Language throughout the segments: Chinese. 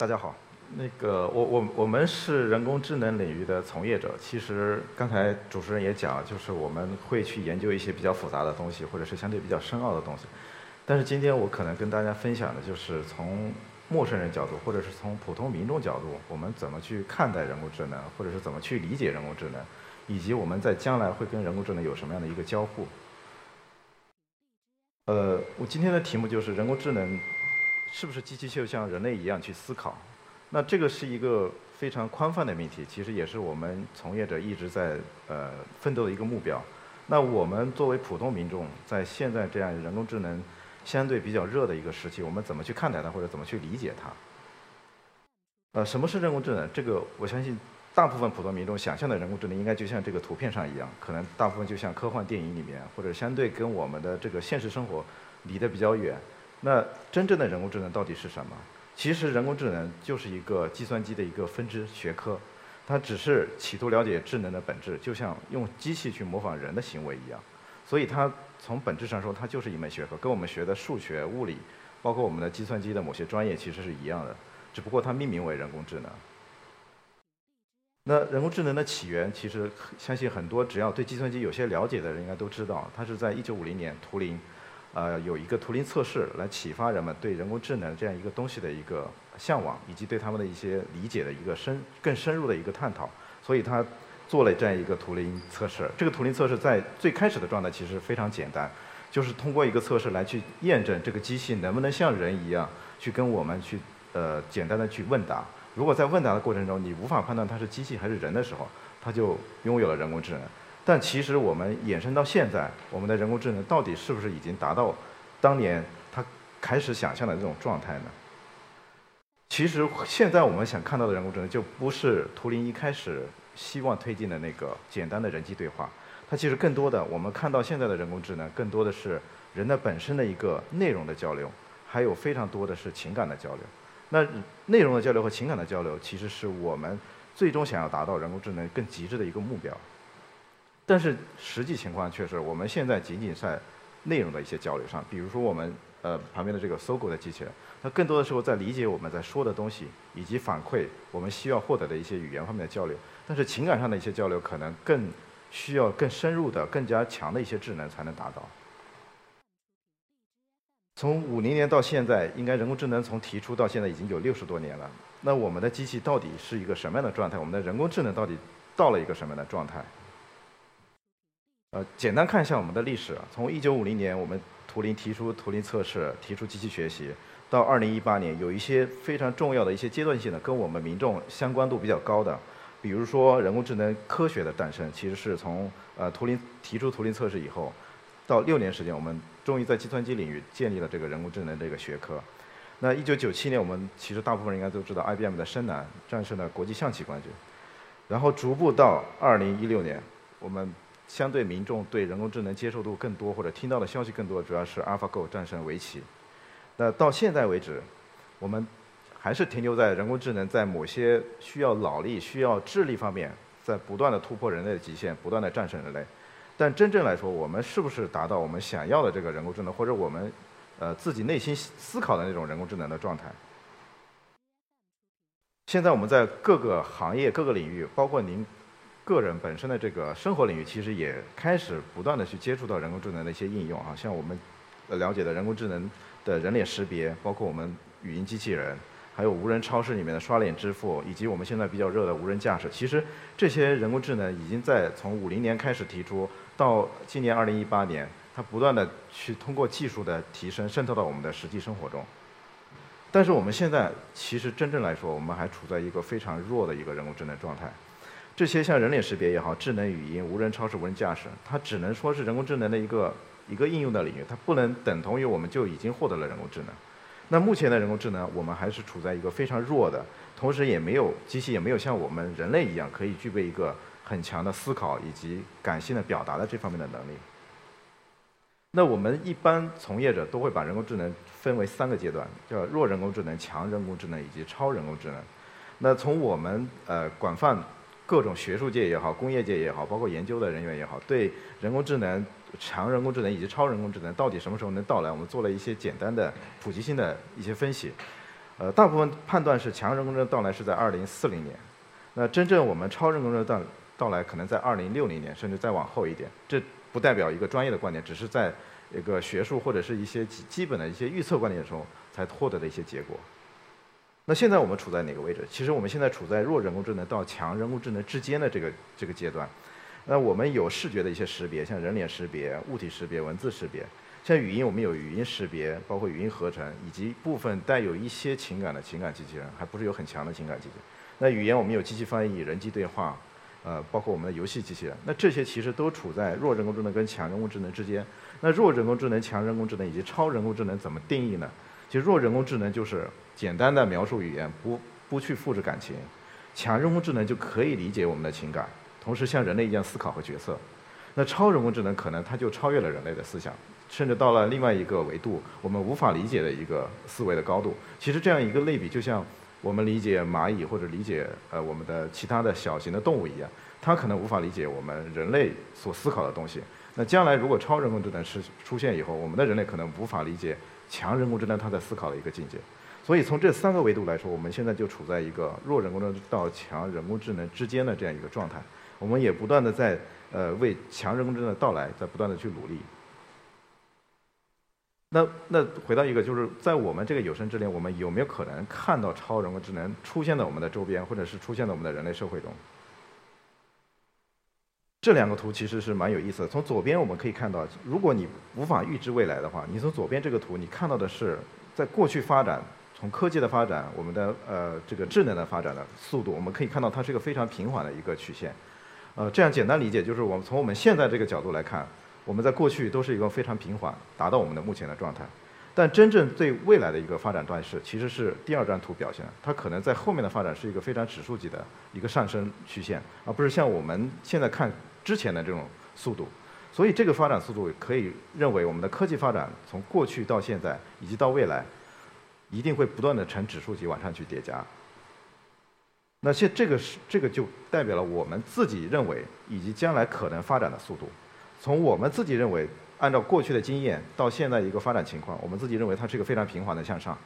大家好，那个我我我们是人工智能领域的从业者。其实刚才主持人也讲，就是我们会去研究一些比较复杂的东西，或者是相对比较深奥的东西。但是今天我可能跟大家分享的就是从陌生人角度，或者是从普通民众角度，我们怎么去看待人工智能，或者是怎么去理解人工智能，以及我们在将来会跟人工智能有什么样的一个交互。呃，我今天的题目就是人工智能。是不是机器就像人类一样去思考？那这个是一个非常宽泛的命题，其实也是我们从业者一直在呃奋斗的一个目标。那我们作为普通民众，在现在这样人工智能相对比较热的一个时期，我们怎么去看待它，或者怎么去理解它？呃，什么是人工智能？这个我相信大部分普通民众想象的人工智能，应该就像这个图片上一样，可能大部分就像科幻电影里面，或者相对跟我们的这个现实生活离得比较远。那真正的人工智能到底是什么？其实人工智能就是一个计算机的一个分支学科，它只是企图了解智能的本质，就像用机器去模仿人的行为一样。所以它从本质上说，它就是一门学科，跟我们学的数学、物理，包括我们的计算机的某些专业其实是一样的，只不过它命名为人工智能。那人工智能的起源，其实相信很多只要对计算机有些了解的人应该都知道，它是在1950年图灵。呃，有一个图灵测试来启发人们对人工智能这样一个东西的一个向往，以及对他们的一些理解的一个深更深入的一个探讨。所以他做了这样一个图灵测试。这个图灵测试在最开始的状态其实非常简单，就是通过一个测试来去验证这个机器能不能像人一样去跟我们去呃简单的去问答。如果在问答的过程中你无法判断它是机器还是人的时候，它就拥有了人工智能。但其实我们衍生到现在，我们的人工智能到底是不是已经达到当年他开始想象的这种状态呢？其实现在我们想看到的人工智能，就不是图灵一开始希望推进的那个简单的人机对话。它其实更多的，我们看到现在的人工智能，更多的是人的本身的一个内容的交流，还有非常多的是情感的交流。那内容的交流和情感的交流，其实是我们最终想要达到人工智能更极致的一个目标。但是实际情况却是，我们现在仅仅在内容的一些交流上，比如说我们呃旁边的这个搜狗的机器人，它更多的时候在理解我们在说的东西，以及反馈我们需要获得的一些语言方面的交流。但是情感上的一些交流，可能更需要更深入的、更加强的一些智能才能达到。从五零年到现在，应该人工智能从提出到现在已经有六十多年了。那我们的机器到底是一个什么样的状态？我们的人工智能到底到了一个什么样的状态？呃，简单看一下我们的历史。从1950年我们图灵提出图灵测试，提出机器学习，到2018年，有一些非常重要的一些阶段性的，跟我们民众相关度比较高的，比如说人工智能科学的诞生，其实是从呃图灵提出图灵测试以后，到六年时间，我们终于在计算机领域建立了这个人工智能这个学科。那一九九七年，我们其实大部分人应该都知道，IBM 的深蓝战胜了国际象棋冠军。然后逐步到2016年，我们相对民众对人工智能接受度更多，或者听到的消息更多，主要是 AlphaGo 战胜围棋。那到现在为止，我们还是停留在人工智能在某些需要脑力、需要智力方面，在不断的突破人类的极限，不断的战胜人类。但真正来说，我们是不是达到我们想要的这个人工智能，或者我们呃自己内心思考的那种人工智能的状态？现在我们在各个行业、各个领域，包括您。个人本身的这个生活领域，其实也开始不断的去接触到人工智能的一些应用啊，像我们了解的人工智能的人脸识别，包括我们语音机器人，还有无人超市里面的刷脸支付，以及我们现在比较热的无人驾驶。其实这些人工智能已经在从五零年开始提出，到今年二零一八年，它不断的去通过技术的提升渗透到我们的实际生活中。但是我们现在其实真正来说，我们还处在一个非常弱的一个人工智能状态。这些像人脸识别也好，智能语音、无人超市、无人驾驶，它只能说是人工智能的一个一个应用的领域，它不能等同于我们就已经获得了人工智能。那目前的人工智能，我们还是处在一个非常弱的，同时也没有机器也没有像我们人类一样可以具备一个很强的思考以及感性的表达的这方面的能力。那我们一般从业者都会把人工智能分为三个阶段，叫弱人工智能、强人工智能以及超人工智能。那从我们呃广泛各种学术界也好，工业界也好，包括研究的人员也好，对人工智能、强人工智能以及超人工智能到底什么时候能到来，我们做了一些简单的普及性的一些分析。呃，大部分判断是强人工智能到来是在二零四零年，那真正我们超人工智能到到来可能在二零六零年，甚至再往后一点。这不代表一个专业的观点，只是在一个学术或者是一些基基本的一些预测观点中才获得的一些结果。那现在我们处在哪个位置？其实我们现在处在弱人工智能到强人工智能之间的这个这个阶段。那我们有视觉的一些识别，像人脸识别、物体识别、文字识别；像语音，我们有语音识别，包括语音合成，以及部分带有一些情感的情感机器人，还不是有很强的情感机器人。那语言，我们有机器翻译、人机对话，呃，包括我们的游戏机器人。那这些其实都处在弱人工智能跟强人工智能之间。那弱人工智能、强人工智能以及超人工智能怎么定义呢？其实弱人工智能就是简单的描述语言，不不去复制感情；强人工智能就可以理解我们的情感。同时像人类一样思考和决策，那超人工智能可能它就超越了人类的思想，甚至到了另外一个维度，我们无法理解的一个思维的高度。其实这样一个类比，就像我们理解蚂蚁或者理解呃我们的其他的小型的动物一样，它可能无法理解我们人类所思考的东西。那将来如果超人工智能是出现以后，我们的人类可能无法理解强人工智能它在思考的一个境界。所以从这三个维度来说，我们现在就处在一个弱人工智能到强人工智能之间的这样一个状态。我们也不断的在呃为强人工智能的到来在不断的去努力。那那回到一个就是在我们这个有生之年，我们有没有可能看到超人工智能出现在我们的周边，或者是出现在我们的人类社会中？这两个图其实是蛮有意思的。从左边我们可以看到，如果你无法预知未来的话，你从左边这个图你看到的是在过去发展。从科技的发展，我们的呃这个智能的发展的速度，我们可以看到它是一个非常平缓的一个曲线。呃，这样简单理解就是，我们从我们现在这个角度来看，我们在过去都是一个非常平缓，达到我们的目前的状态。但真正对未来的一个发展段势，其实是第二张图表现，它可能在后面的发展是一个非常指数级的一个上升曲线，而不是像我们现在看之前的这种速度。所以这个发展速度可以认为，我们的科技发展从过去到现在以及到未来。一定会不断的呈指数级往上去叠加。那现这个是这个就代表了我们自己认为以及将来可能发展的速度。从我们自己认为，按照过去的经验到现在一个发展情况，我们自己认为它是一个非常平缓的向上。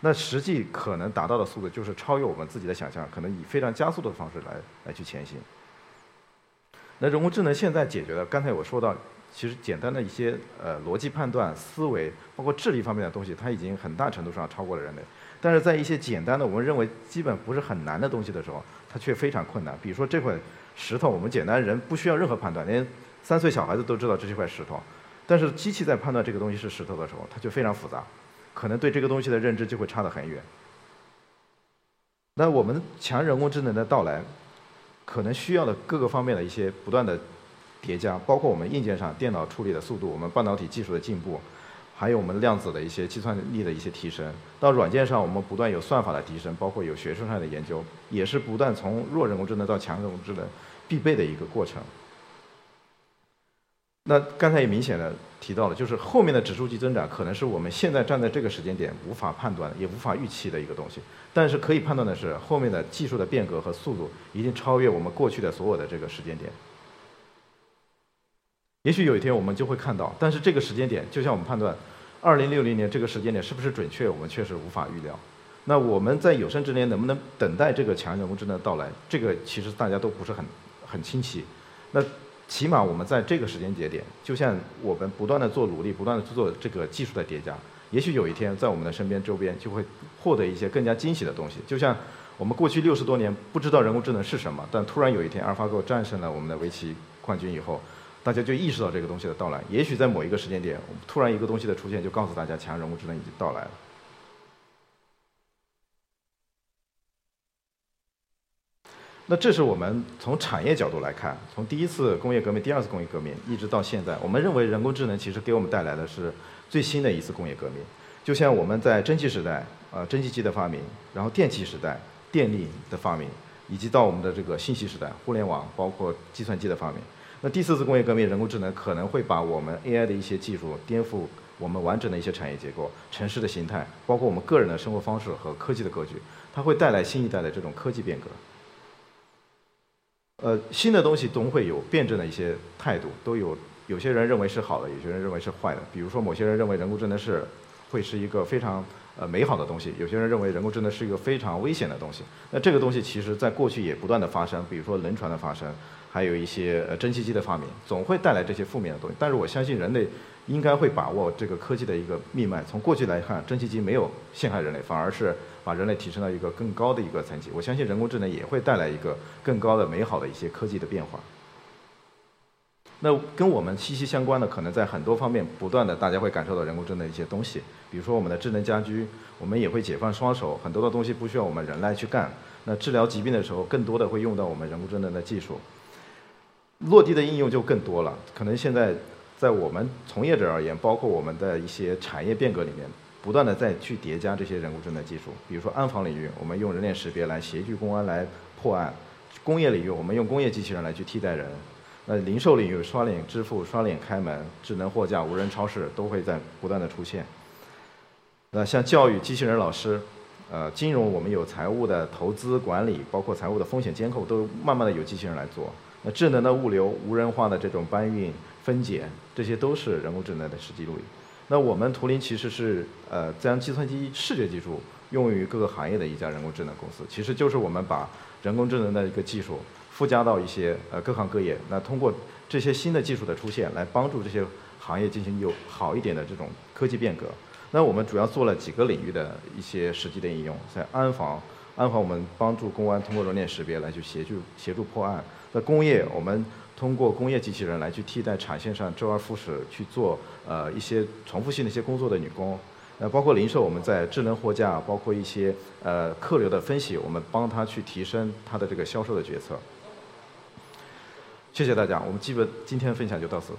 那实际可能达到的速度就是超越我们自己的想象，可能以非常加速的方式来来去前行。那人工智能现在解决的，刚才我说到。其实简单的一些呃逻辑判断、思维，包括智力方面的东西，它已经很大程度上超过了人类。但是在一些简单的，我们认为基本不是很难的东西的时候，它却非常困难。比如说这块石头，我们简单人不需要任何判断，连三岁小孩子都知道这是块石头。但是机器在判断这个东西是石头的时候，它就非常复杂，可能对这个东西的认知就会差得很远。那我们强人工智能的到来，可能需要的各个方面的一些不断的。叠加，包括我们硬件上电脑处理的速度，我们半导体技术的进步，还有我们量子的一些计算力的一些提升。到软件上，我们不断有算法的提升，包括有学术上的研究，也是不断从弱人工智能到强人工智能必备的一个过程。那刚才也明显的提到了，就是后面的指数级增长，可能是我们现在站在这个时间点无法判断也无法预期的一个东西。但是可以判断的是，后面的技术的变革和速度一定超越我们过去的所有的这个时间点。也许有一天我们就会看到，但是这个时间点，就像我们判断，二零六零年这个时间点是不是准确，我们确实无法预料。那我们在有生之年能不能等待这个强人工智能的到来，这个其实大家都不是很很清晰。那起码我们在这个时间节点，就像我们不断的做努力，不断的做这个技术的叠加，也许有一天在我们的身边周边就会获得一些更加惊喜的东西。就像我们过去六十多年不知道人工智能是什么，但突然有一天阿尔法狗战胜了我们的围棋冠军以后。大家就意识到这个东西的到来，也许在某一个时间点，突然一个东西的出现，就告诉大家强人工智能已经到来了。那这是我们从产业角度来看，从第一次工业革命、第二次工业革命一直到现在，我们认为人工智能其实给我们带来的是最新的一次工业革命。就像我们在蒸汽时代，呃，蒸汽机的发明，然后电气时代，电力的发明，以及到我们的这个信息时代，互联网，包括计算机的发明。那第四次工业革命，人工智能可能会把我们 AI 的一些技术颠覆我们完整的一些产业结构、城市的形态，包括我们个人的生活方式和科技的格局，它会带来新一代的这种科技变革。呃，新的东西总会有辩证的一些态度，都有有些人认为是好的，有些人认为是坏的。比如说，某些人认为人工智能是会是一个非常呃美好的东西，有些人认为人工智能是一个非常危险的东西。那这个东西其实在过去也不断的发生，比如说轮船的发生，还有一些呃蒸汽机的发明，总会带来这些负面的东西。但是我相信人类应该会把握这个科技的一个命脉。从过去来看，蒸汽机没有陷害人类，反而是把人类提升到一个更高的一个层级。我相信人工智能也会带来一个更高的美好的一些科技的变化。那跟我们息息相关的，可能在很多方面不断的，大家会感受到人工智能的一些东西。比如说我们的智能家居，我们也会解放双手，很多的东西不需要我们人来去干。那治疗疾病的时候，更多的会用到我们人工智能的技术。落地的应用就更多了。可能现在在我们从业者而言，包括我们的一些产业变革里面，不断的在去叠加这些人工智能技术。比如说安防领域，我们用人脸识别来协助公安来破案；工业领域，我们用工业机器人来去替代人。那零售领域，刷脸支付、刷脸开门、智能货架、无人超市都会在不断的出现。那像教育，机器人老师，呃，金融我们有财务的投资管理，包括财务的风险监控，都慢慢的有机器人来做。那智能的物流、无人化的这种搬运、分拣，这些都是人工智能的实际录影。那我们图灵其实是呃将计算机视觉技术用于各个行业的一家人工智能公司，其实就是我们把人工智能的一个技术。附加到一些呃各行各业，那通过这些新的技术的出现，来帮助这些行业进行有好一点的这种科技变革。那我们主要做了几个领域的一些实际的应用，在安防，安防我们帮助公安通过人脸识别来去协助协助破案。在工业，我们通过工业机器人来去替代产线上周而复始去做呃一些重复性的一些工作的女工。那，包括零售，我们在智能货架，包括一些呃客流的分析，我们帮他去提升他的这个销售的决策。谢谢大家，我们基本今天的分享就到此。